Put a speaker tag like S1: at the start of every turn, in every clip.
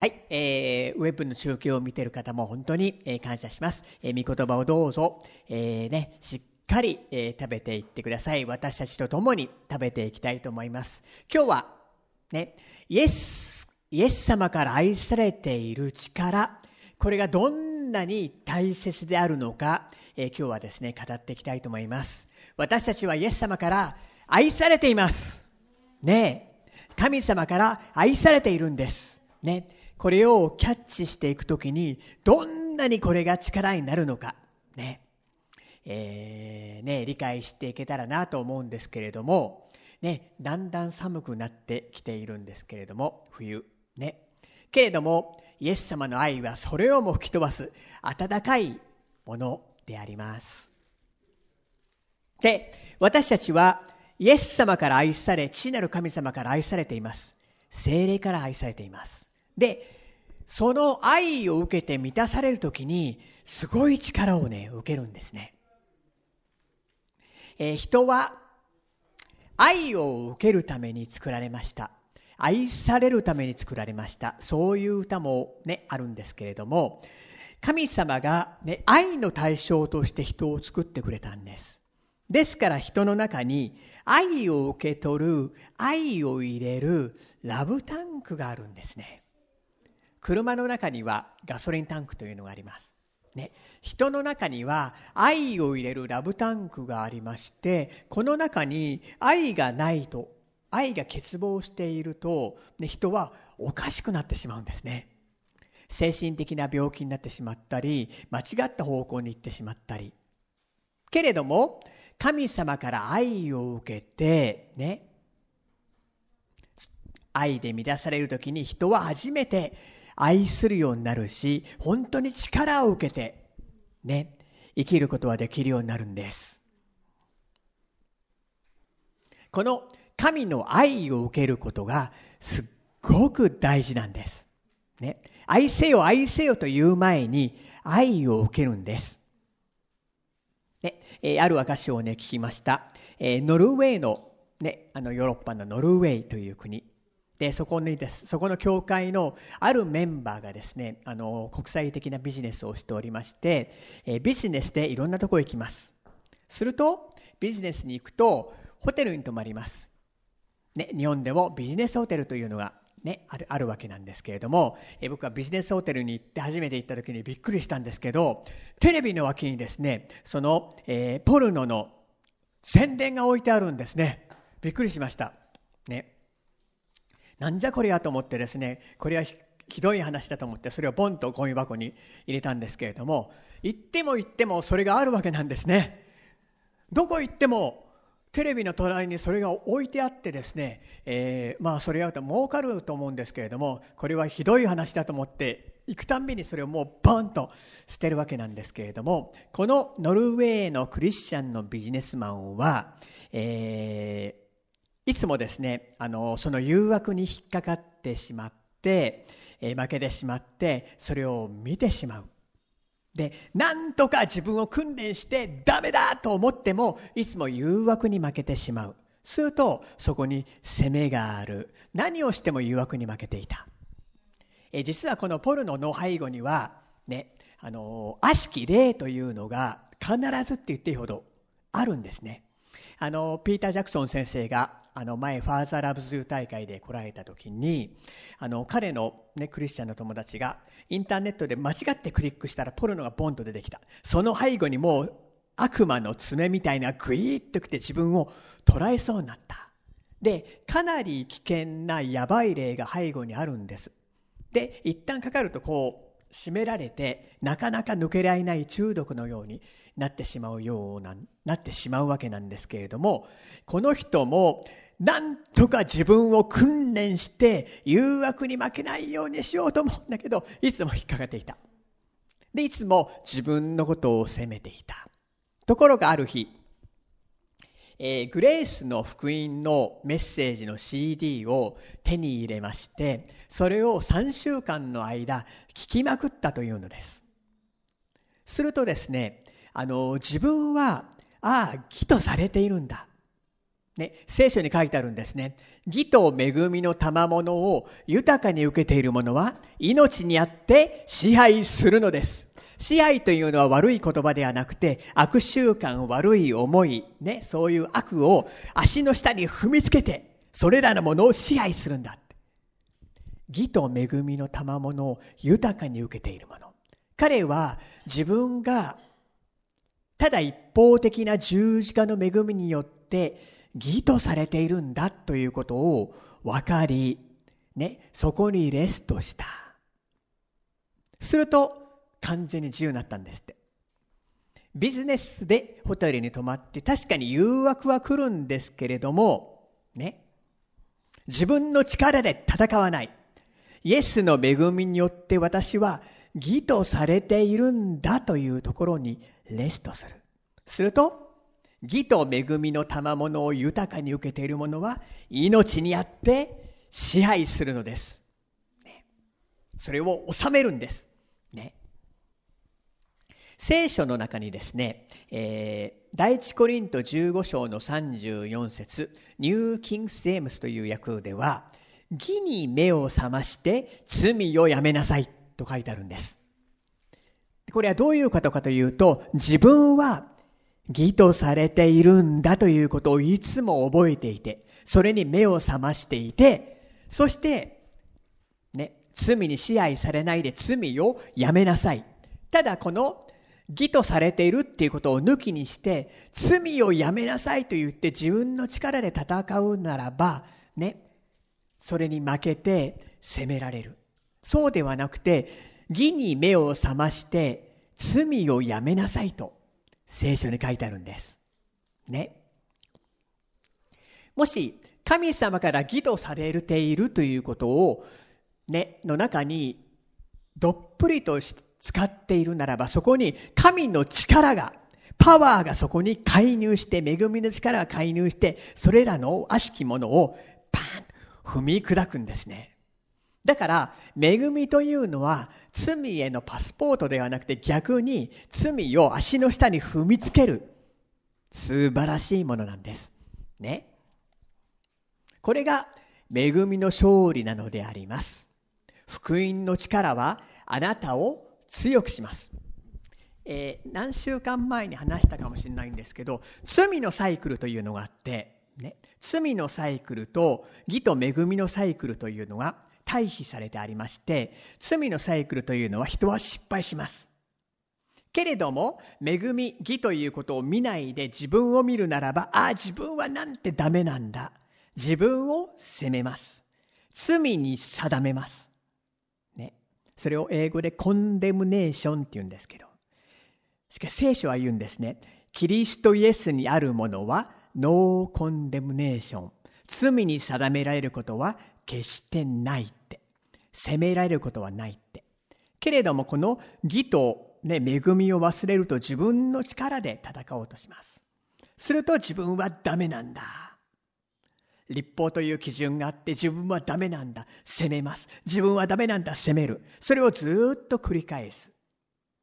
S1: はい、えー、ウェブの中継を見ている方も本当に、えー感謝します。えー、御言葉をどうぞ、えーね、しっかり、えー食べていってください。私たちと共に食べていきたいと思います。今日は、ね、イエス、イエス様から愛されている力、これがどんなに大切であるのか、えー今日はですね、語っていきたいと思います。私たちはイエス様から愛されています。ね、神様から愛されているんです。ね、これをキャッチしていくときに、どんなにこれが力になるのか、ね、えーね、理解していけたらなと思うんですけれども、ね、だんだん寒くなってきているんですけれども、冬、ね。けれども、イエス様の愛はそれをも吹き飛ばす温かいものであります。で、私たちはイエス様から愛され、父なる神様から愛されています。精霊から愛されています。で、その愛を受けて満たされるときに、すごい力をね、受けるんですね。えー人は愛を受けるために作られました。愛されるために作られました。そういう歌もね、あるんですけれども、神様がね、愛の対象として人を作ってくれたんです。ですから人の中に愛を受け取る、愛を入れるラブタンクがあるんですね。車の中にはガソリンタンクというのがあります。ね、人の中には愛を入れるラブタンクがありまして、この中に愛がないと、愛が欠乏していると、ね、人はおかしくなってしまうんですね。精神的な病気になってしまったり、間違った方向に行ってしまったり。けれども、神様から愛を受けて、ね、愛で満たされるときに人は初めて愛するようになるし、本当に力を受けて、ね、生きることはできるようになるんです。この神の愛を受けることがすっごく大事なんです。ね、愛せよ愛せよという前に愛を受けるんです。ねえーある証をね聞きました、えノルウェーの,、ね、あのヨーロッパのノルウェーという国でそこにです。そこの教会のあるメンバーがですねあの国際的なビジネスをしておりまして、えビジネスでいろんなとこへ行きます。するとビジネスに行くとホテルに泊まります。ね、日本でもビジネスホテルというのが、ね、あるあるわけなんですけれども、え僕はビジネスホテルに行って初めて行った時にびっくりしたんですけどテレビの脇にですねその、えーポルノの宣伝が置いてあるんですね。びっくりしました。なんじゃこりゃと思ってですねこれはひどい話だと思ってそれをボンとゴミ箱に入れたんですけれども行っても行ってもそれがあるわけなんですね。どこ行ってもテレビの隣にそれが置いてあってですね、えーまあそれやると儲かると思うんですけれどもこれはひどい話だと思って行くたんびにそれをもうバンと捨てるわけなんですけれどもこのノルウェーのクリスチャンのビジネスマンは、えいつもですねあのその誘惑に引っかかってしまって、え負けてしまってそれを見てしまうで、なんとか自分を訓練してダメだと思っても、いつも誘惑に負けてしまう。すると、そこに責めがある。何をしても誘惑に負けていた。え実はこのポルノの背後には、ね、あの、悪しき霊というのが必ずって言っていいほどあるんですね。あの、ピーター・ジャクソン先生が、あの、前、ファーザー・ラブズ・ユー大会で来られた時に、あの、彼のね、クリスチャンの友達が、インターネットで間違ってクリックしたらポルノがボンと出てきた。その背後にもう、悪魔の爪みたいなグイーッと来て自分を捉えそうになった。で、かなり危険なやばい霊が背後にあるんです。で、一旦かかるとこう、締められて、なかなか抜けられない中毒のようになってしまうような、なってしまうわけなんですけれども、この人も、なんとか自分を訓練して誘惑に負けないようにしようと思うんだけど、いつも引っかかっていた。で、いつも自分のことを責めていた。ところがある日、えーグレースの福音のメッセージの CD を手に入れまして、それを3週間の間聞きまくったというのです。するとですね、あの、自分は、ああ、義とされているんだ。ね、聖書に書いてあるんですね。義と恵みの賜物を豊かに受けている者は命にあって支配するのです。支配というのは悪い言葉ではなくて、悪習慣、悪い思い、ね、そういう悪を足の下に踏みつけて、それらのものを支配するんだ。義と恵みの賜物を豊かに受けている者。彼は自分がただ一方的な十字架の恵みによって義とされているんだということを分かり、ね、そこにレストした。すると完全に自由になったんですって。ビジネスでホテルに泊まって確かに誘惑は来るんですけれども、ね、自分の力で戦わない。イエスの恵みによって私は義とされているんだというところにレストする。すると、義と恵みの賜物を豊かに受けている者は命にあって支配するのです。ね、それを収めるんです。ね、聖書の中にですね、えー、第一コリント15章の34節ニュー・キングス・ジェームスという訳では、義に目を覚まして罪をやめなさいと書いてあるんです。これはどういうことかというと、自分は義とされているんだということをいつも覚えていて、それに目を覚ましていて、そして、ね、罪に支配されないで罪をやめなさい。ただこの義とされているっていうことを抜きにして、罪をやめなさいと言って自分の力で戦うならば、ね、それに負けて責められる。そうではなくて、義に目を覚まして罪をやめなさいと聖書に書いてあるんです。ね。もし神様から義とされているということを、ね、の中にどっぷりと使っているならば、そこに神の力が、パワーがそこに介入して、恵みの力が介入して、それらの悪しきものをパーン踏み砕くんですね。だから、恵みというのは、罪へのパスポートではなくて逆に罪を足の下に踏みつける素晴らしいものなんです。ね。これが恵みの勝利なのであります。福音の力はあなたを強くします。えー、何週間前に話したかもしれないんですけど、罪のサイクルというのがあって、ね、罪のサイクルと義と恵みのサイクルというのが対比されてありまして、罪のサイクルというのは人は失敗します。けれども、恵み、義ということを見ないで自分を見るならば、ああ、自分はなんてダメなんだ。自分を責めます。罪に定めます。ね。それを英語でコンデムネーションって言うんですけど。しかし聖書は言うんですね。キリストイエスにあるものはノーコンデムネーション。罪に定められることは決してないって。責められることはないって。けれどもこの義と、ね、恵みを忘れると自分の力で戦おうとします。すると自分はダメなんだ。立法という基準があって自分はダメなんだ。責めます。自分はダメなんだ。責める。それをずっと繰り返す。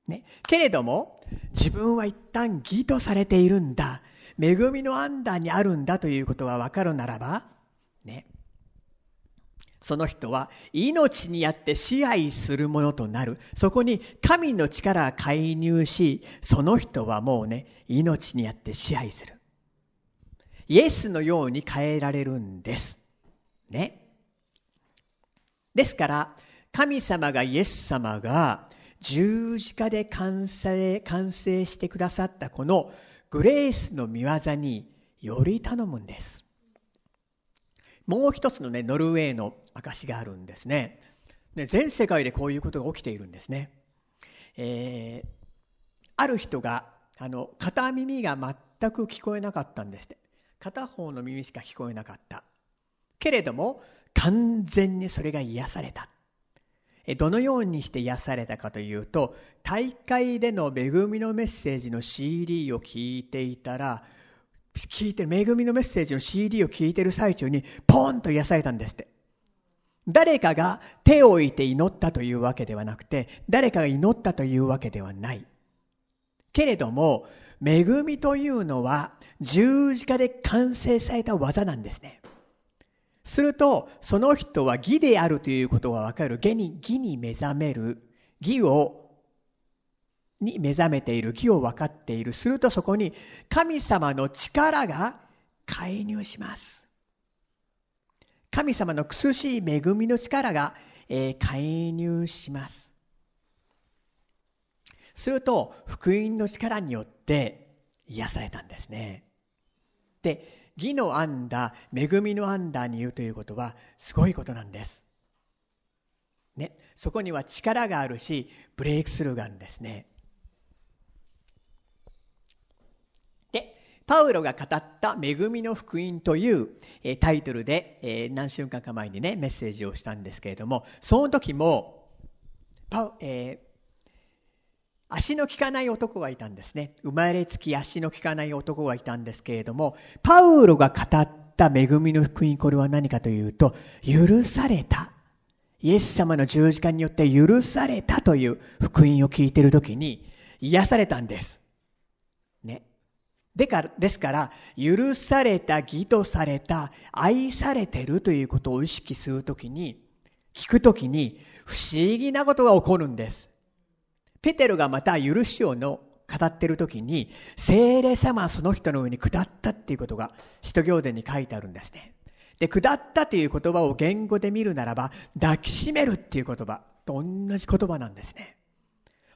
S1: ね。けれども、自分は一旦義とされているんだ。恵みのアンダーにあるんだということがわかるならば、ね。その人は命にあって支配するものとなる。そこに神の力が介入し、その人はもうね、命にあって支配する。イエスのように変えられるんです。ね。ですから、神様がイエス様が十字架で完成、完成してくださったこのグレースの見業により頼むんです。もう一つのね、ノルウェーの証があるんですね。ね全世界でこういうことが起きているんですね。えー、ある人が、あの、片耳が全く聞こえなかったんですって。片方の耳しか聞こえなかった。けれども、完全にそれが癒された。どのようにして癒されたかというと、大会での恵みのメッセージの CD を聞いていたら、聞いて、恵みのメッセージの CD を聞いてる最中に、ポンと癒されたんですって。誰かが手を置いて祈ったというわけではなくて、誰かが祈ったというわけではない。けれども、恵みというのは十字架で完成された技なんですね。すると、その人は義であるということがわかる。義に、義に目覚める。義を、に目覚めている。義を分かっている。するとそこに神様の力が介入します。神様の苦しい恵みの力が、えー、介入します。すると、福音の力によって癒されたんですね。で、義の編んだ、恵みの編んだに言うということは、すごいことなんです。ね、そこには力があるし、ブレイクスルーがあるんですね。で、パウロが語った恵みの福音という、タイトルで、何週間か前にね、メッセージをしたんですけれども、その時も、パえー足の利かない男がいたんですね。生まれつき足の利かない男がいたんですけれども、パウロが語った恵みの福音、これは何かというと、許された。イエス様の十字架によって許されたという福音を聞いているときに、癒されたんです。ね。でか、ですから、許された、義とされた、愛されてるということを意識するときに、聞くときに、不思議なことが起こるんです。ペテロがまた許しをの語っている時に、聖霊様はその人の上に下ったっていうことが、使徒行伝に書いてあるんですね。で、下ったという言葉を言語で見るならば、抱きしめるっていう言葉と同じ言葉なんですね。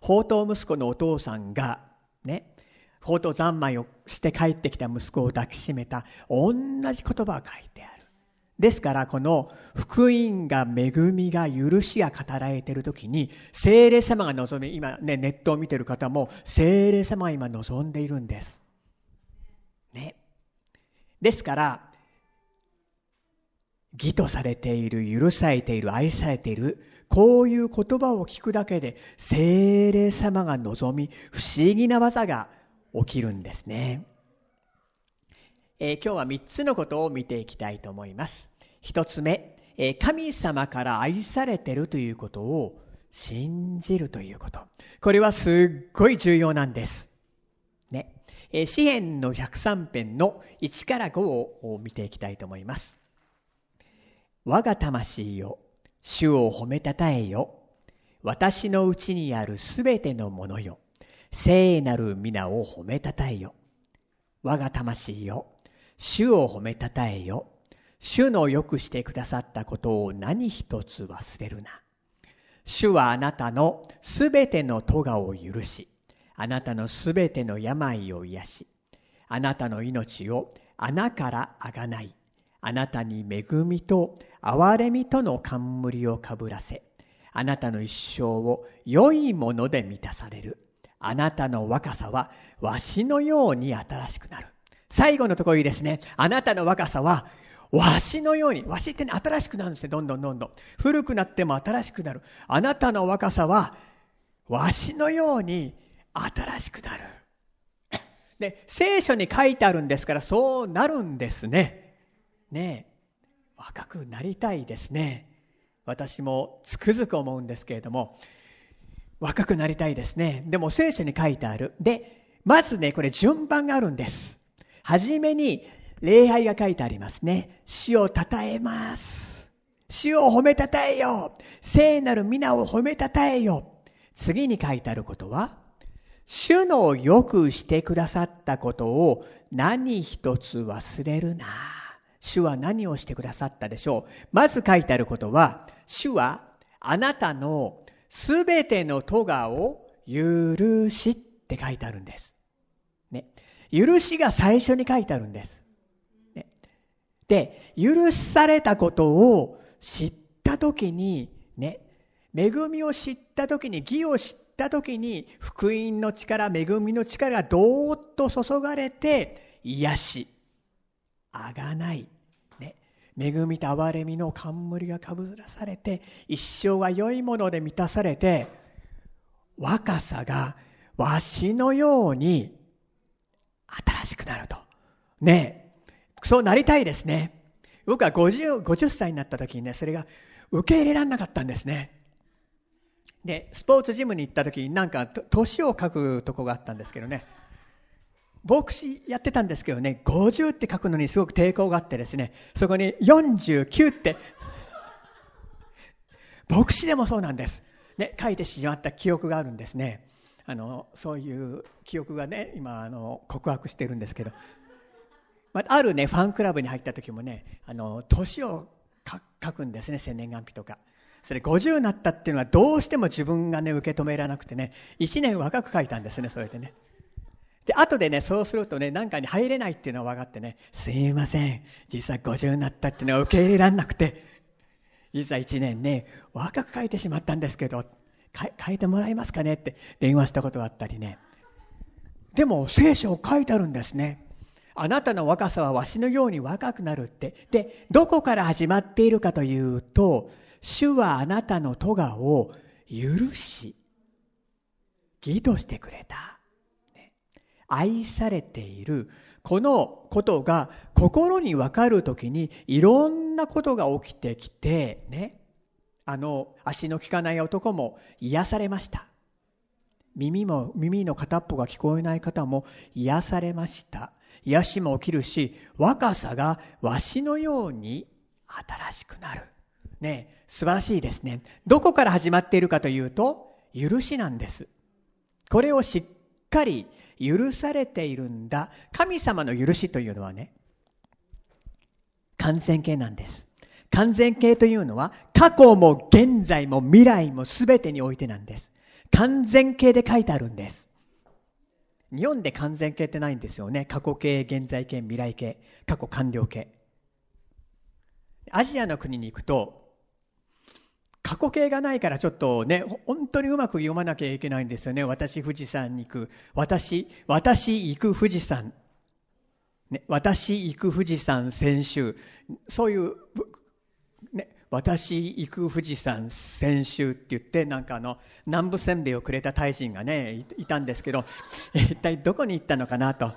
S1: 宝刀息子のお父さんが、ね、宝刀三昧をして帰ってきた息子を抱きしめた、同じ言葉が書いてある。ですから、この福音が、恵みが、許しが語られているときに、精霊様が望み、今ね、ネットを見てる方も、精霊様が今望んでいるんです。ね。ですから、義とされている、許されている、愛されている、こういう言葉を聞くだけで、精霊様が望み、不思議な技が起きるんですね。えー、今日は3つのことを見ていきたいと思います。1つ目、えー、神様から愛されてるということを信じるということ。これはすっごい重要なんです。ね。えー、詩篇の103編の1から5を見ていきたいと思います。我が魂よ、主を褒めたたえよ。私のうちにあるすべてのものよ。聖なる皆を褒めたたえよ。我が魂よ、主を褒めたたえよ。主のよくしてくださったことを何一つ忘れるな。主はあなたのすべての咎を許し、あなたのすべての病を癒し、あなたの命を穴からあがない、あなたに恵みと憐れみとの冠をかぶらせ、あなたの一生を良いもので満たされる。あなたの若さはわしのように新しくなる。最後のところいいですね。あなたの若さは、わしのように、わしってね、新しくなるんですね。どんどんどんどん。古くなっても新しくなる。あなたの若さは、わしのように新しくなる。で、聖書に書いてあるんですから、そうなるんですね。ねえ。若くなりたいですね。私もつくづく思うんですけれども、若くなりたいですね。でも聖書に書いてある。で、まずね、これ順番があるんです。はじめに礼拝が書いてありますね。死を称えます。死を褒めたたえよ。聖なる皆を褒めたたえよ。次に書いてあることは、主のよくしてくださったことを何一つ忘れるな。主は何をしてくださったでしょう。まず書いてあることは、主はあなたのすべての咎を許しって書いてあるんです。ね。許しが最初に書いてあるんです。ね、で、許されたことを知ったときに、ね、恵みを知ったときに、義を知ったときに、福音の力、恵みの力がどーっと注がれて、癒し、あがない、恵みと憐れみの冠がかぶらされて、一生が良いもので満たされて、若さがわしのように新しくなると。ねそうなりたいですね。僕は 50, 50歳になった時にね、それが受け入れられなかったんですね。で、スポーツジムに行った時になんか年を書くとこがあったんですけどね。牧師やってたんですけどね、50って書くのにすごく抵抗があってですね、そこに49って、牧師でもそうなんです。ね、書いてしまった記憶があるんですね。あのそういう記憶がね、今あの告白してるんですけど、まあ、あるね、ファンクラブに入った時もね、あの年を書くんですね、生年月日とか。それ50になったっていうのはどうしても自分がね、受け止められなくてね、1年若く書いたんですね、それでね。で、後でね、そうするとね、なんかに入れないっていうのは分かってね、すいません、実は50になったっていうのは受け入れられなくて、実は1年ね、若く書いてしまったんですけど、書いてもらえますかねって電話したことがあったりね。でも聖書を書いてあるんですね。あなたの若さはわしのように若くなるって。で、どこから始まっているかというと、主はあなたの咎を許し、義としてくれた。愛されている。このことが心にわかるときにいろんなことが起きてきて、ね。あの足の利かない男も癒されました。耳も、耳の片っぽが聞こえない方も癒されました。癒しも起きるし、若さがわしのように新しくなる。ね、素晴らしいですね。どこから始まっているかというと、許しなんです。これをしってかり許されているんだ。神様の許しというのはね、完全形なんです。完全形というのは、過去も現在も未来も全てにおいてなんです。完全形で書いてあるんです。日本で完全形ってないんですよね。過去形、現在形、未来形、過去完了形。アジアの国に行くと、過去形がないからちょっとね、本当にうまく読まなきゃいけないんですよね。私富士山に行く。私、私行く富士山。ね、私行く富士山先週。そういう、ね、私行く富士山先週って言って、なんかあの、南部せんべいをくれた大臣がね、いたんですけど、一体どこに行ったのかなと。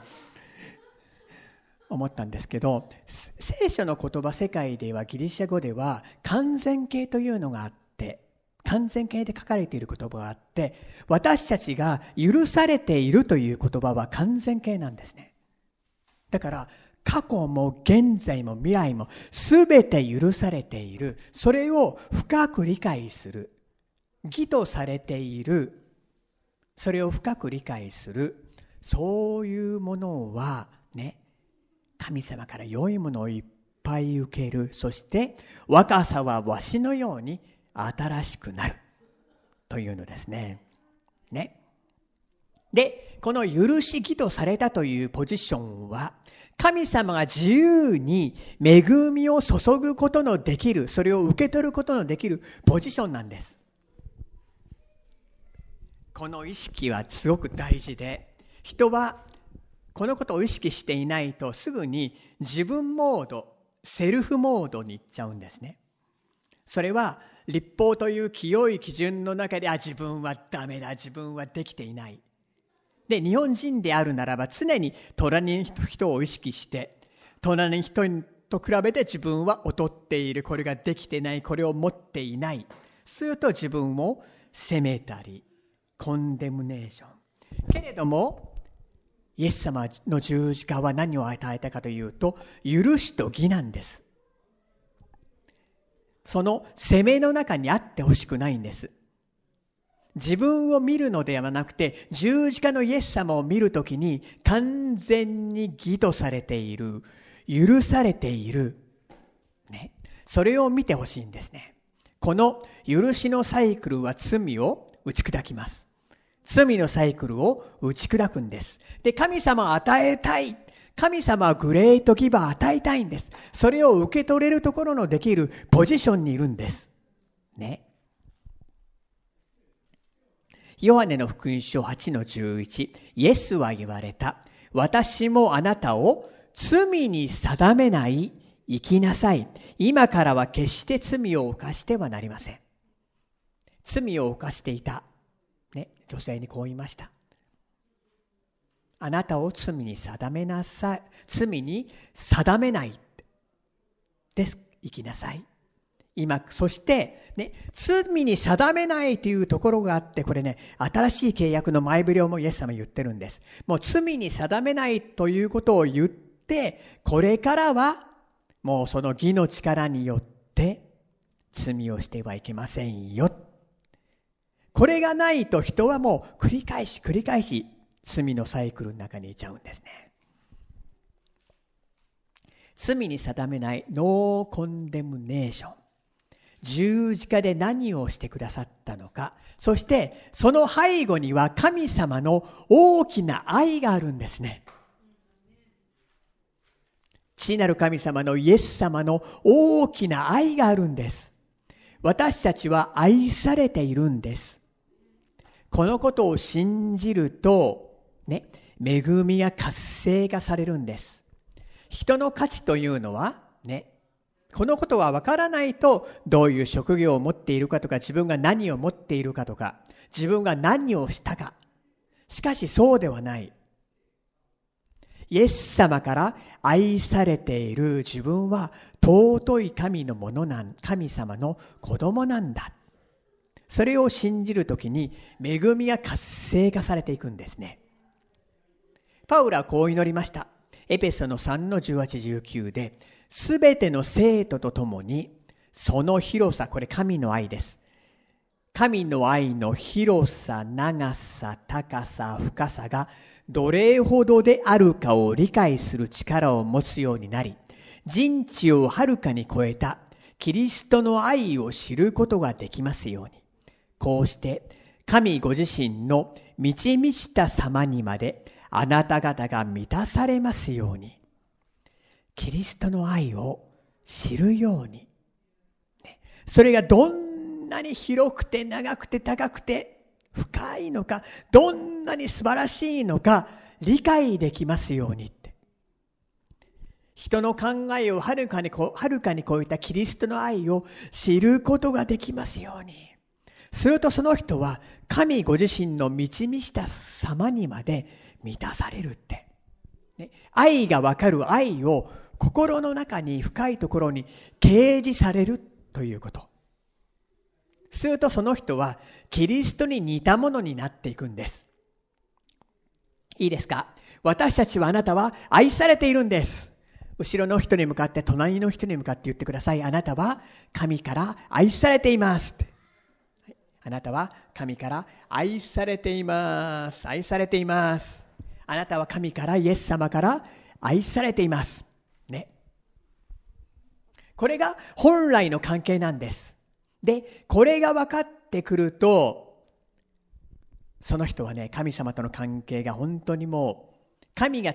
S1: 思ったんですけど聖書の言葉世界ではギリシャ語では完全形というのがあって完全形で書かれている言葉があって私たちが許されているという言葉は完全形なんですね。だから過去も現在も未来も全て許されている。それを深く理解する。義とされている。それを深く理解する。そういうものはね神様から良いものをいっぱい受ける。そして若さはわしのように新しくなる。というのですね。ね。で、この許し義とされたというポジションは、神様が自由に恵みを注ぐことのできる、それを受け取ることのできるポジションなんです。この意識はすごく大事で、人はこのことを意識していないとすぐに自分モード、セルフモードに行っちゃうんですね。それは立法という清い基準の中で、あ、自分はダメだ、自分はできていない。で、日本人であるならば常に隣の人を意識して、隣の人と比べて自分は劣っている、これができてない、これを持っていない。すると自分を責めたり、コンデムネーション。けれども、イエス様の十字架は何を与えたかというと、許しと義なんです。その責めの中にあってほしくないんです。自分を見るのではなくて、十字架のイエス様を見るときに、完全に義とされている、許されている、ね。それを見てほしいんですね。この許しのサイクルは罪を打ち砕きます。罪のサイクルを打ち砕くんです。で、神様を与えたい。神様はグレートギバー与えたいんです。それを受け取れるところのできるポジションにいるんです。ね。ヨハネの福音書8の11、イエスは言われた。私もあなたを罪に定めない生きなさい。今からは決して罪を犯してはなりません。罪を犯していた。ね、女性にこう言いました。あなたを罪に定めなさい。罪に定めない。です。生きなさい。今、そして、ね、罪に定めないというところがあって、これね、新しい契約の前触れをもイエス様言ってるんです。もう罪に定めないということを言って、これからは、もうその義の力によって、罪をしてはいけませんよ。これがないと人はもう繰り返し繰り返し罪のサイクルの中にいちゃうんですね。罪に定めないノーコンデムネーション。十字架で何をしてくださったのか。そしてその背後には神様の大きな愛があるんですね。父なる神様のイエス様の大きな愛があるんです。私たちは愛されているんです。このことを信じると、ね、恵みが活性化されるんです。人の価値というのは、ね、このことはわからないと、どういう職業を持っているかとか、自分が何を持っているかとか、自分が何をしたか。しかしそうではない。イエス様から愛されている自分は尊い神のものなん、神様の子供なんだ。それを信じるときに恵みが活性化されていくんですね。パウラはこう祈りました。エペソの3の18、19で、すべての生徒と共に、その広さ、これ神の愛です。神の愛の広さ、長さ、高さ、深さがどれほどであるかを理解する力を持つようになり、人知をはるかに超えたキリストの愛を知ることができますように。こうして神ご自身の満ち満ちた様にまであなた方が満たされますように。キリストの愛を知るように。それがどんなに広くて長くて高くて深いのか、どんなに素晴らしいのか理解できますようにって。人の考えをはるかにはるかに超えたキリストの愛を知ることができますように。するとその人は神ご自身の満ち満ちた様にまで満たされるって。ね、愛がわかる愛を心の中に深いところに掲示されるということ。するとその人はキリストに似たものになっていくんです。いいですか？私たちはあなたは愛されているんです。後ろの人に向かって隣の人に向かって言ってください。あなたは神から愛されています。あなたは神から愛されています。愛されています。あなたは神から、イエス様から愛されています。ね。これが本来の関係なんです。で、これが分かってくると、その人はね、神様との関係が本当にもう、神が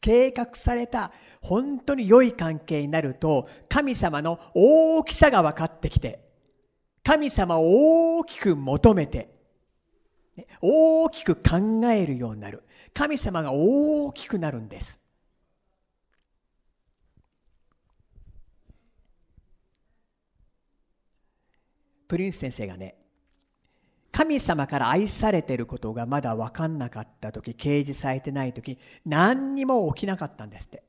S1: 計画された本当に良い関係になると、神様の大きさが分かってきて、神様を大きく求めて、大きく考えるようになる。神様が大きくなるんです。プリンス先生がね、神様から愛されてることがまだ分かんなかった時、掲示されてない時、何にも起きなかったんですって。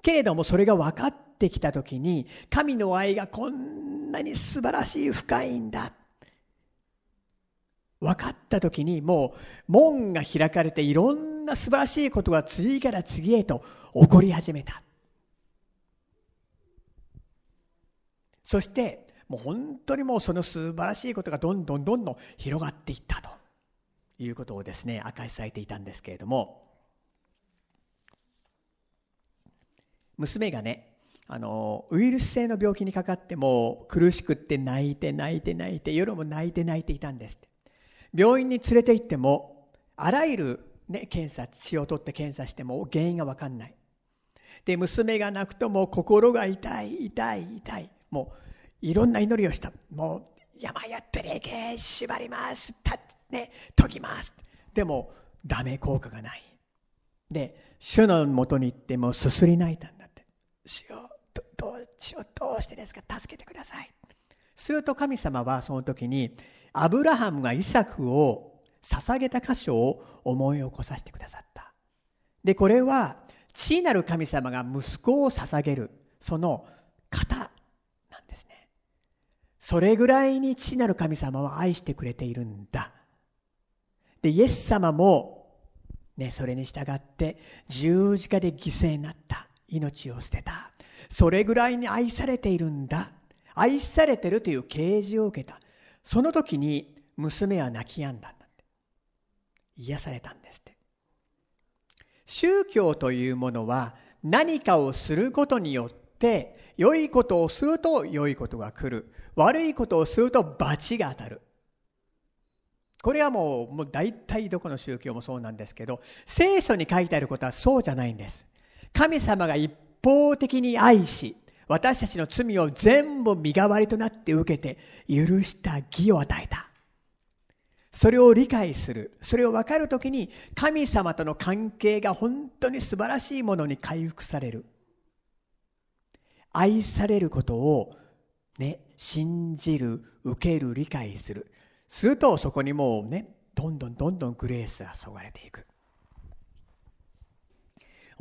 S1: けれどもそれが分かってきた時に、神の愛がこんなに素晴らしい、深いんだ。分かった時にもう門が開かれていろんな素晴らしいことが次から次へと起こり始めた。そしてもう本当にもうその素晴らしいことがどんどんどんどん広がっていったということをですね明かしされていたんですけれども娘がねあのウイルス性の病気にかかっても苦しくって泣いて泣いて泣いて夜も泣いて泣いていたんですって病院に連れて行ってもあらゆる、ね、検査血を取って検査しても原因が分かんないで娘が泣くとも心が痛い痛い痛いもういろんな祈りをした。もう、山やって霊系縛ります。たね、解きます。でも、ダメ効果がない。で、主のもとに行ってもすすり泣いたんだって。主よ、ど主をどうしてですか？助けてください。すると神様はその時に、アブラハムがイサクを捧げた箇所を思い起こさせてくださった。で、これは、父なる神様が息子を捧げる、その型それぐらいに父なる神様は愛してくれているんだ。で、イエス様も、ね、それに従って十字架で犠牲になった。命を捨てた。それぐらいに愛されているんだ。愛されてるという啓示を受けた。その時に娘は泣き止んだんだって。癒されたんですって。宗教というものは何かをすることによって良いことをすると良いことが来る。悪いことをすると罰が当たる。これはもう、もう大体どこの宗教もそうなんですけど、聖書に書いてあることはそうじゃないんです。神様が一方的に愛し、私たちの罪を全部身代わりとなって受けて許した義を与えた。それを理解する。それを分かるときに神様との関係が本当に素晴らしいものに回復される。愛されることをね、信じる、受ける、理解する。するとそこにもうね、どんどんどんどんグレースが注がれていく。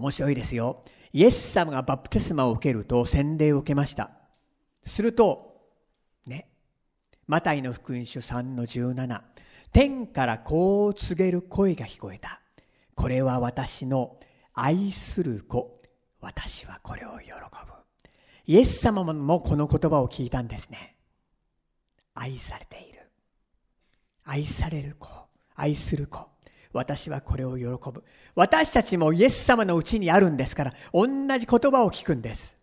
S1: 面白いですよ。イエス様がバプテスマを受けると洗礼を受けました。すると、ね、マタイの福音書3の17、天からこう告げる声が聞こえた。これは私の愛する子。私はこれを喜ぶ。イエス様もこの言葉を聞いたんですね。愛されている。愛される子。愛する子。私はこれを喜ぶ。私たちもイエス様のうちにあるんですから、同じ言葉を聞くんです。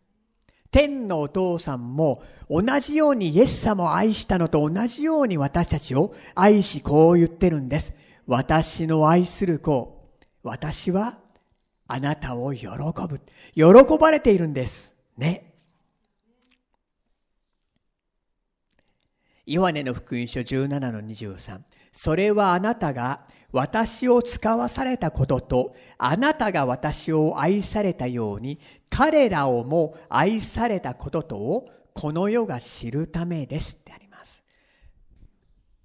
S1: 天のお父さんも同じようにイエス様を愛したのと同じように私たちを愛しこう言ってるんです。私の愛する子、私はあなたを喜ぶ。喜ばれているんです。ね。ヨハネの福音書17の23。それはあなたが私を使わされたことと、あなたが私を愛されたように、彼らをも愛されたこととを、この世が知るためですってあります。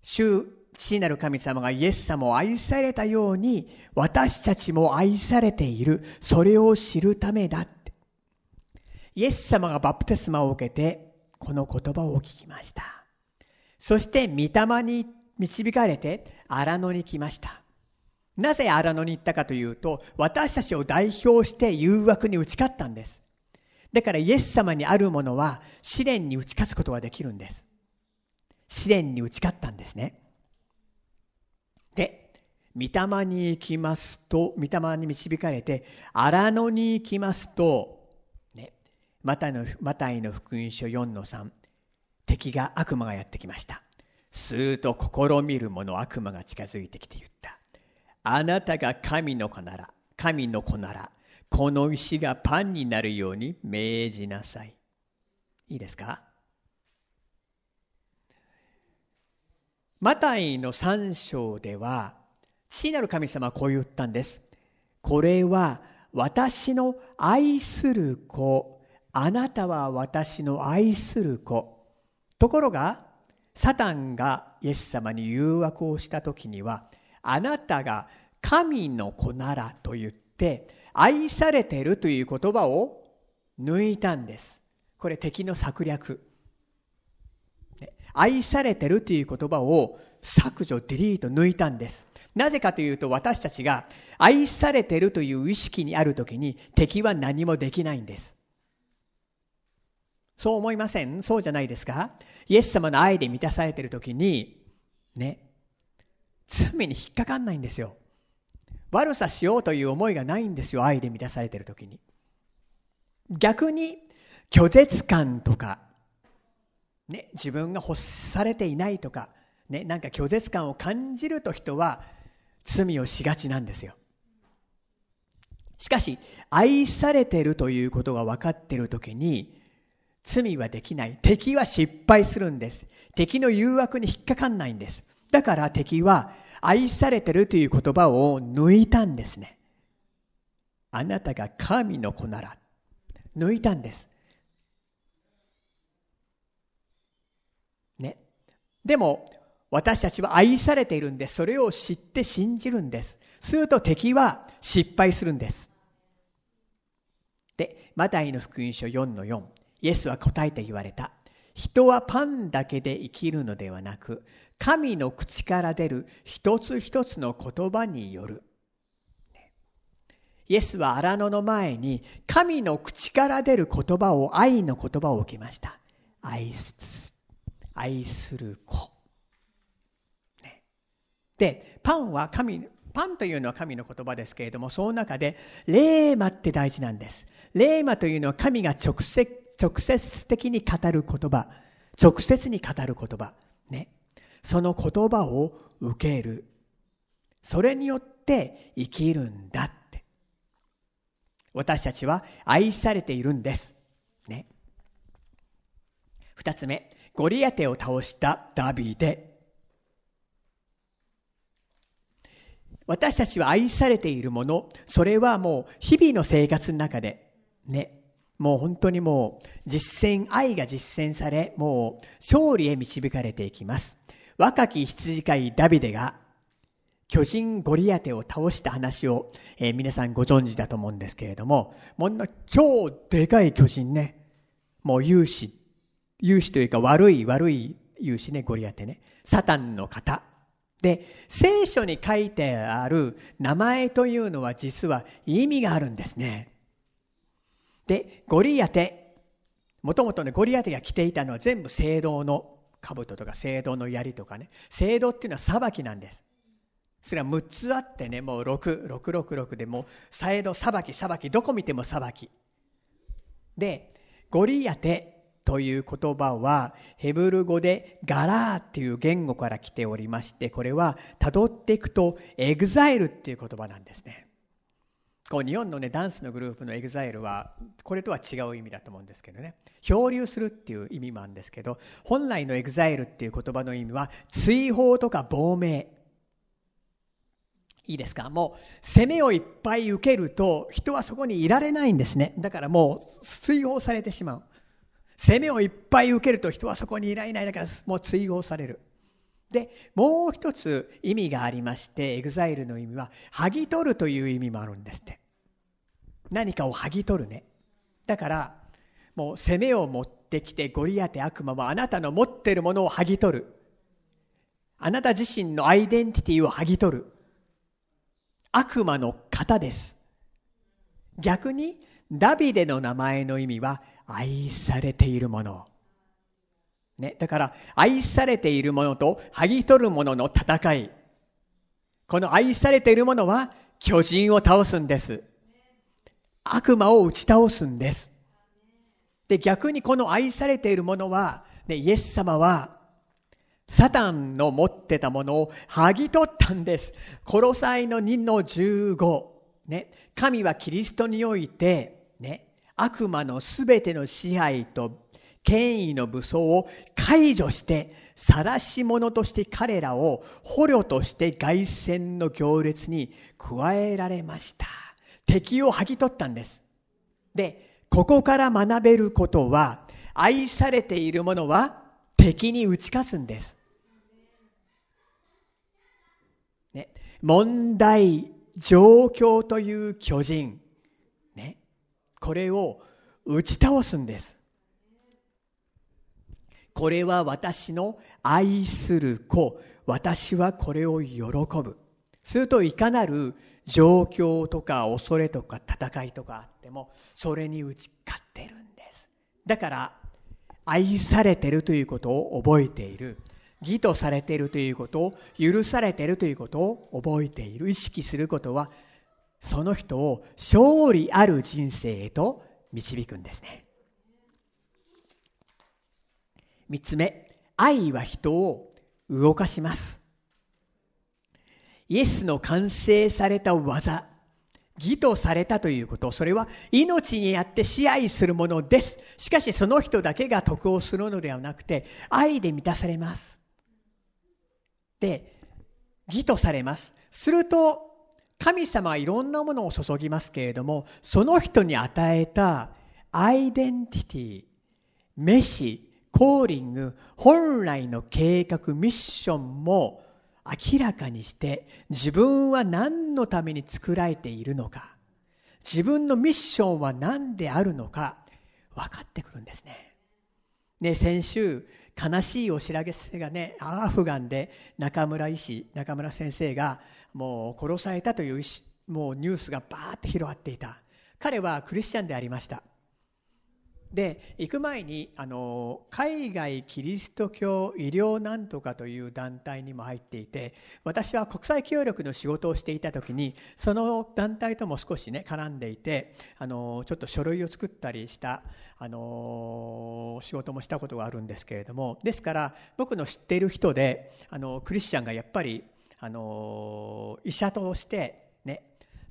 S1: 主、父なる神様がイエス様を愛されたように、私たちも愛されている。それを知るためだって。イエス様がバプテスマを受けて、この言葉を聞きました。そして、御霊に導かれて荒野に来ました。なぜ荒野に行ったかというと、私たちを代表して誘惑に打ち勝ったんです。だからイエス様にあるものは試練に打ち勝つことができるんです。試練に打ち勝ったんですね。で、御霊に行きますと、御霊に導かれて、荒野に行きますと、ね、マタイのマタイの福音書4-3、敵が悪魔がやってきました。すると試みる者悪魔が近づいてきて言った。あなたが神の子なら、神の子なら、この石がパンになるように命じなさい。いいですか？マタイの三章では、父なる神様はこう言ったんです。これは私の愛する子。あなたは私の愛する子。ところが、サタンがイエス様に誘惑をした時には、あなたが神の子ならと言って、愛されているという言葉を抜いたんです。これ敵の策略。愛されてるという言葉を削除、デリート、抜いたんです。なぜかというと私たちが愛されてるという意識にある時に敵は何もできないんです。そう思いません？そうじゃないですか？イエス様の愛で満たされている時に、ね、罪に引っかかんないんですよ。悪さしようという思いがないんですよ、愛で満たされている時に。逆に、拒絶感とか、ね、自分が欲されていないとか、ね、なんか拒絶感を感じると人は罪をしがちなんですよ。しかし、愛されてるということが分かっている時に、罪はできない。敵は失敗するんです。敵の誘惑に引っかかんないんです。だから敵は愛されてるという言葉を抜いたんですね。あなたが神の子なら。抜いたんです。ね。でも、私たちは愛されているんで。それを知って信じるんです。すると敵は失敗するんです。で、マタイの福音書4の4。イエスは答えて言われた。人はパンだけで生きるのではなく、神の口から出る一つ一つの言葉による。イエスは荒野の前に神の口から出る言葉を愛の言葉を受けました。愛す、愛する子。ね、で、パンは神、パンというのは神の言葉ですけれども、その中で、霊魔って大事なんです。霊魔というのは神が直接、直接的に語る言葉。直接に語る言葉。ね。その言葉を受ける。それによって生きるんだって。私たちは愛されているんです。ね。二つ目、ゴリアテを倒したダビデ。私たちは愛されているもの、それはもう日々の生活の中で、ね、もう本当にもう実践、愛が実践され、もう勝利へ導かれていきます。若き羊飼いダビデが巨人ゴリアテを倒した話を、えー、皆さんご存知だと思うんですけれども、もんな超でかい巨人ね、もう勇士、勇士というか悪い悪い勇士ね、ゴリアテね、サタンの方。で、聖書に書いてある名前というのは実は意味があるんですね。で、ゴリアテ、もともとね、ゴリアテが着ていたのは全部青銅の兜とか青銅の槍とかね、青銅っていうのは裁きなんです。それは6つあってね、もう6、666でもう、サイド裁き、裁き、どこ見ても裁き。で、ゴリアテという言葉は、ヘブル語でガラーっていう言語から来ておりまして、これは辿っていくと、 exile っていう言葉なんですね。こう日本のね、ダンスのグループのエグザイルは、これとは違う意味だと思うんですけどね。漂流するっていう意味もあるんですけど、本来の exile っていう言葉の意味は、追放とか亡命。いいですか？もう責めをいっぱい受けると人はそこにいられないんですね。だからもう追放されてしまう。責めをいっぱい受けると人はそこにいられない。だからもう追放される。で、もう一つ意味がありまして、 exile の意味は、剥ぎ取るという意味もあるんですって。何かを剥ぎ取るね。だから、もう攻めを持ってきてゴリアテ悪魔もあなたの持ってるものを剥ぎ取る。あなた自身のアイデンティティを剥ぎ取る。悪魔の型です。逆に、ダビデの名前の意味は、愛されているもの。ね、だから、愛されているものと剥ぎ取るものの戦い。この愛されているものは、巨人を倒すんです。悪魔を打ち倒すんです。で、逆にこの愛されているものは、ね、イエス様は、サタンの持ってたものを剥ぎ取ったんです。コロサイの2の15。ね、神はキリストにおいて、ね、悪魔のすべての支配と権威の武装を解除して、晒し者として彼らを捕虜として凱旋の行列に加えられました。敵を剥ぎ取ったんです。で、ここから学べることは、愛されているものは敵に打ち勝つんです。ね、問題、状況という巨人、ね、これを打ち倒すんです。これは私の愛する子。私はこれを喜ぶ。するといかなる状況とか恐れとか戦いとかあっても、それに打ち勝ってるんです。だから、愛されてるということを覚えている。義とされているということを、許されているということを覚えている。意識することは、その人を勝利ある人生へと導くんですね。三つ目、愛は人を動かします。イエスの完成された技、義とされたということ、それは命にあって支配するものです。しかしその人だけが得をするのではなくて、愛で満たされます。で、義とされます。すると、神様はいろんなものを注ぎますけれども、その人に与えたアイデンティティ、メシ、コーリング、本来の計画、ミッションも明らかにして自分は何のために作られているのか自分のミッションは何であるのか分かってくるんですねね、先週、悲しいお知らせがね、アフガンで中村医師、中村先生がもう殺されたというもうニュースがバーッと広がっていた。彼はクリスチャンでありました。で行く前にあの海外キリスト教医療なんとかという団体にも入っていて私は国際協力の仕事をしていた時にその団体とも少しね絡んでいてあのちょっと書類を作ったりしたあの仕事もしたことがあるんですけれどもですから僕の知っている人であのクリスチャンがやっぱりあの医者としてね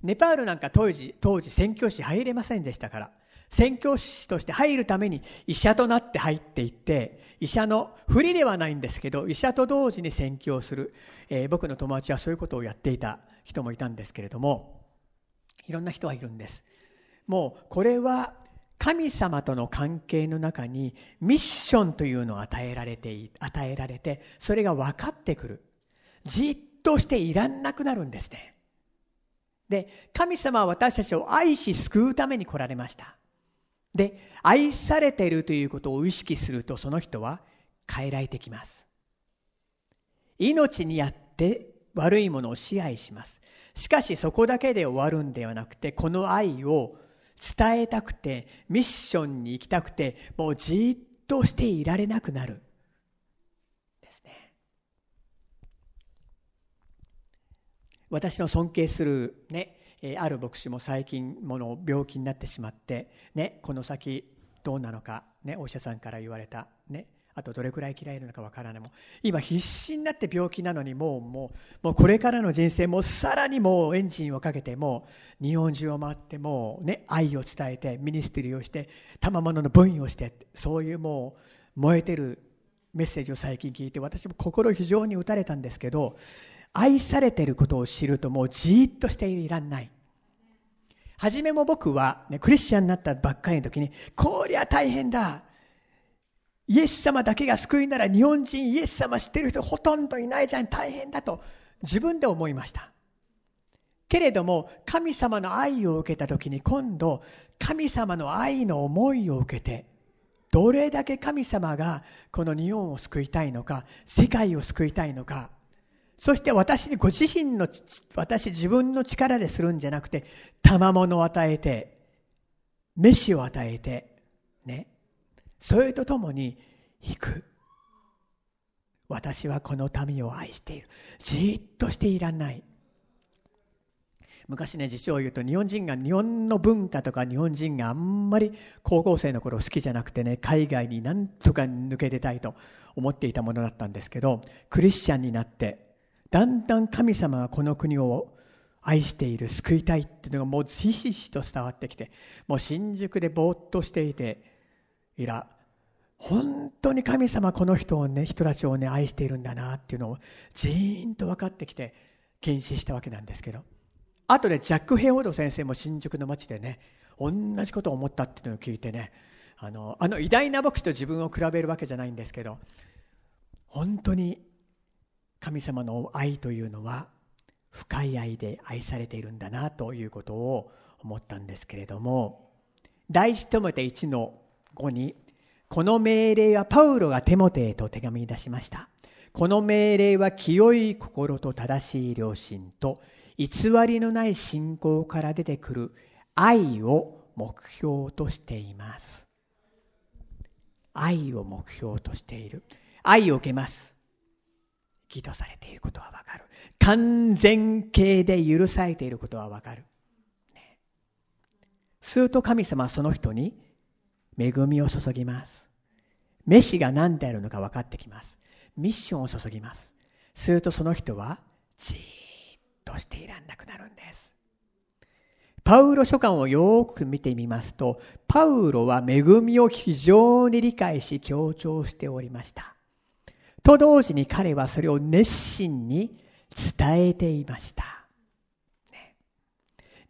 S1: ネパールなんか当時当時宣教師入れませんでしたから宣教師として入るために医者となって入っていって医者のふりではないんですけど医者と同時に宣教する、えー、僕の友達はそういうことをやっていた人もいたんですけれどもいろんな人がいるんです。もうこれは神様との関係の中にミッションというのが与えられて与えられてそれが分かってくる。じっとしていらんなくなるんですね。で神様は私たちを愛し救うために来られました。で、愛されているということを意識すると、その人は変えられてきます。命にあって悪いものを支配します。しかしそこだけで終わるんではなくて、この愛を伝えたくて、ミッションに行きたくて、もうじっとしていられなくなる。ですね。私の尊敬するね、えある牧師も最近もの病気になってしまって、ね、この先どうなのか、ね、お医者さんから言われた、ね、あとどれくらい嫌いなのかわからない。も今必死になって病気なのにもうもうもうこれからの人生もさらにもうエンジンをかけてもう日本中を回ってもうね愛を伝えてミニストリーをして賜物の分与をしてそういうもう燃えてるメッセージを最近聞いて私も心非常に打たれたんですけど愛されていることを知るともうじーっとしていらんない。初めも僕は、ね、クリスチャンになったばっかりの時に、こりゃ大変だ。イエス様だけが救いなら日本人イエス様知ってる人ほとんどいないじゃん、大変だと自分で思いました。けれども、神様の愛を受けた時に今度、神様の愛の思いを受けて、どれだけ神様がこの日本を救いたいのか、世界を救いたいのか、そして私にご自身の、私自分の力でするんじゃなくて、賜物を与えて、飯を与えて、ね。それとともに、行く。私はこの民を愛している。じっとしていらない。昔ね、実を言うと日本人が、日本の文化とか日本人があんまり高校生の頃好きじゃなくてね、海外になんとか抜け出たいと思っていたものだったんですけど、クリスチャンになって、だんだん神様がこの国を愛している救いたいっていうのがもうひしひしと伝わってきてもう新宿でぼーっとしていていら本当に神様この人をね人たちをね愛しているんだなっていうのをじーんと分かってきて検視したわけなんですけど。あとでジャック・ヘイォード先生も新宿の街でね同じことを思ったっていうのを聞いてねあのあの偉大な牧師と自分を比べるわけじゃないんですけど本当に神様の愛というのは深い愛で愛されているんだなということを思ったんですけれども第一テモテ1の5にこの命令はパウロがテモテへと手紙に出しました。この命令は清い心と正しい良心と偽りのない信仰から出てくる愛を目標としています。愛を目標としている。愛を受けます。義とされていることはわかる。完全形で許されていることはわかる。ね、すると神様はその人に恵みを注ぎます。飯が何であるのか分かってきます。ミッションを注ぎます。するとその人はじーっとしていらんなくなるんです。パウロ書簡をよーく見てみますと、パウロは恵みを非常に理解し強調しておりました。と同時に彼はそれを熱心に伝えていました。ね、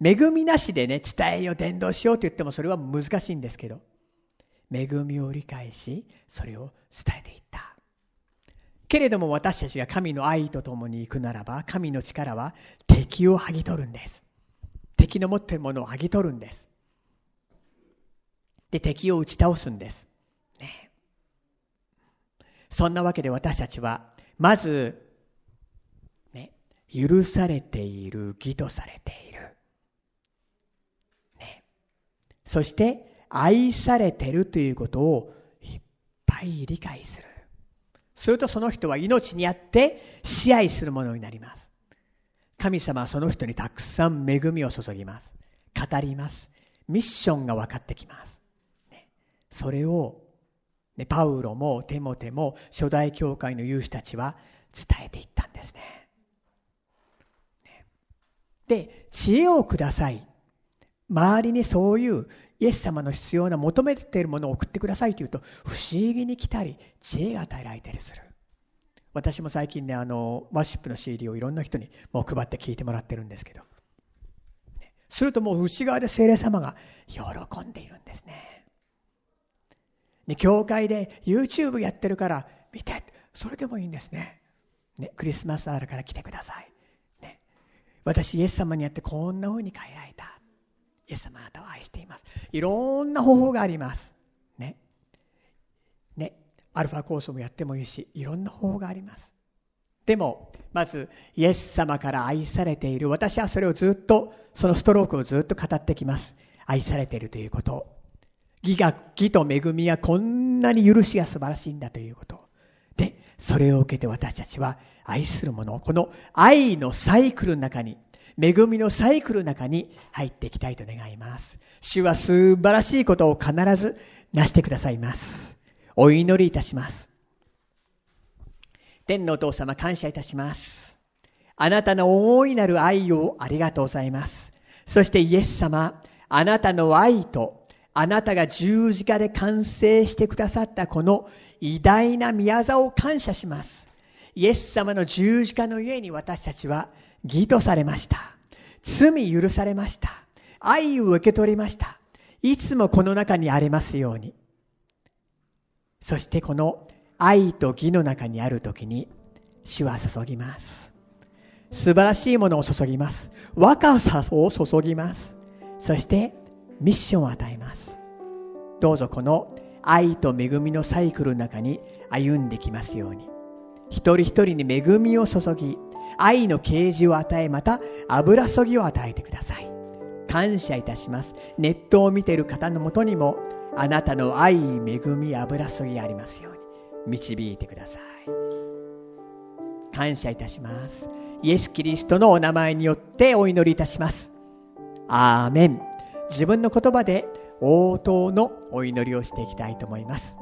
S1: 恵みなしでね、伝えよう、伝道しようと言ってもそれは難しいんですけど、恵みを理解し、それを伝えていった。けれども私たちが神の愛と共に行くならば、神の力は敵を剥ぎ取るんです。敵の持っているものを剥ぎ取るんです。で、敵を打ち倒すんです。そんなわけで私たちは、まず、ね、許されている、義とされている。ね。そして、愛されてるということをいっぱい理解する。するとその人は命にあって支配するものになります。神様はその人にたくさん恵みを注ぎます。語ります。ミッションが分かってきます。ね、それを、ね、パウロもテモテも初代教会の有志たちは伝えていったんですね。で、知恵をください。周りにそういうイエス様の必要な求めているものを送ってくださいというと不思議に来たり知恵が与えられたりする。私も最近ね、あの、ワシップの CD をいろんな人にもう配って聞いてもらってるんですけど、するともう内側で精霊様が喜んでいるんですね。ね、教会で YouTube やってるから見て、それでもいいんですね。ね、クリスマスあるから来てください。ね、私、イエス様にやってこんな風に変えられた。イエス様あなたを愛しています。いろんな方法があります。ね。ね。アルファコースもやってもいいし、いろんな方法があります。でも、まず、イエス様から愛されている。私はそれをずっと、そのストロークをずっと語ってきます。愛されているということ。義が、義と恵みはこんなに許しが素晴らしいんだということ。で、それを受けて私たちは愛するもの、この愛のサイクルの中に、恵みのサイクルの中に入っていきたいと願います。主は素晴らしいことを必ず成してくださいます。お祈りいたします。天のお父様感謝いたします。あなたの大いなる愛をありがとうございます。そしてイエス様、あなたの愛とあなたが十字架で完成してくださったこの偉大な宮沢を感謝します。イエス様の十字架の家に私たちは義とされました。罪許されました。愛を受け取りました。いつもこの中にありますように。そしてこの愛と義の中にある時に主は注ぎます。素晴らしいものを注ぎます。若さを注ぎます。そしてミッションを与えます。どうぞこの愛と恵みのサイクルの中に歩んできますように。一人一人に恵みを注ぎ、愛の啓示を与え、また油注ぎを与えてください。感謝いたします。ネットを見ている方のもとにも、あなたの愛、恵み、油注ぎありますように、導いてください。感謝いたします。イエス・キリストのお名前によってお祈りいたします。アーメン。自分の言葉で応答のお祈りをしていきたいと思います。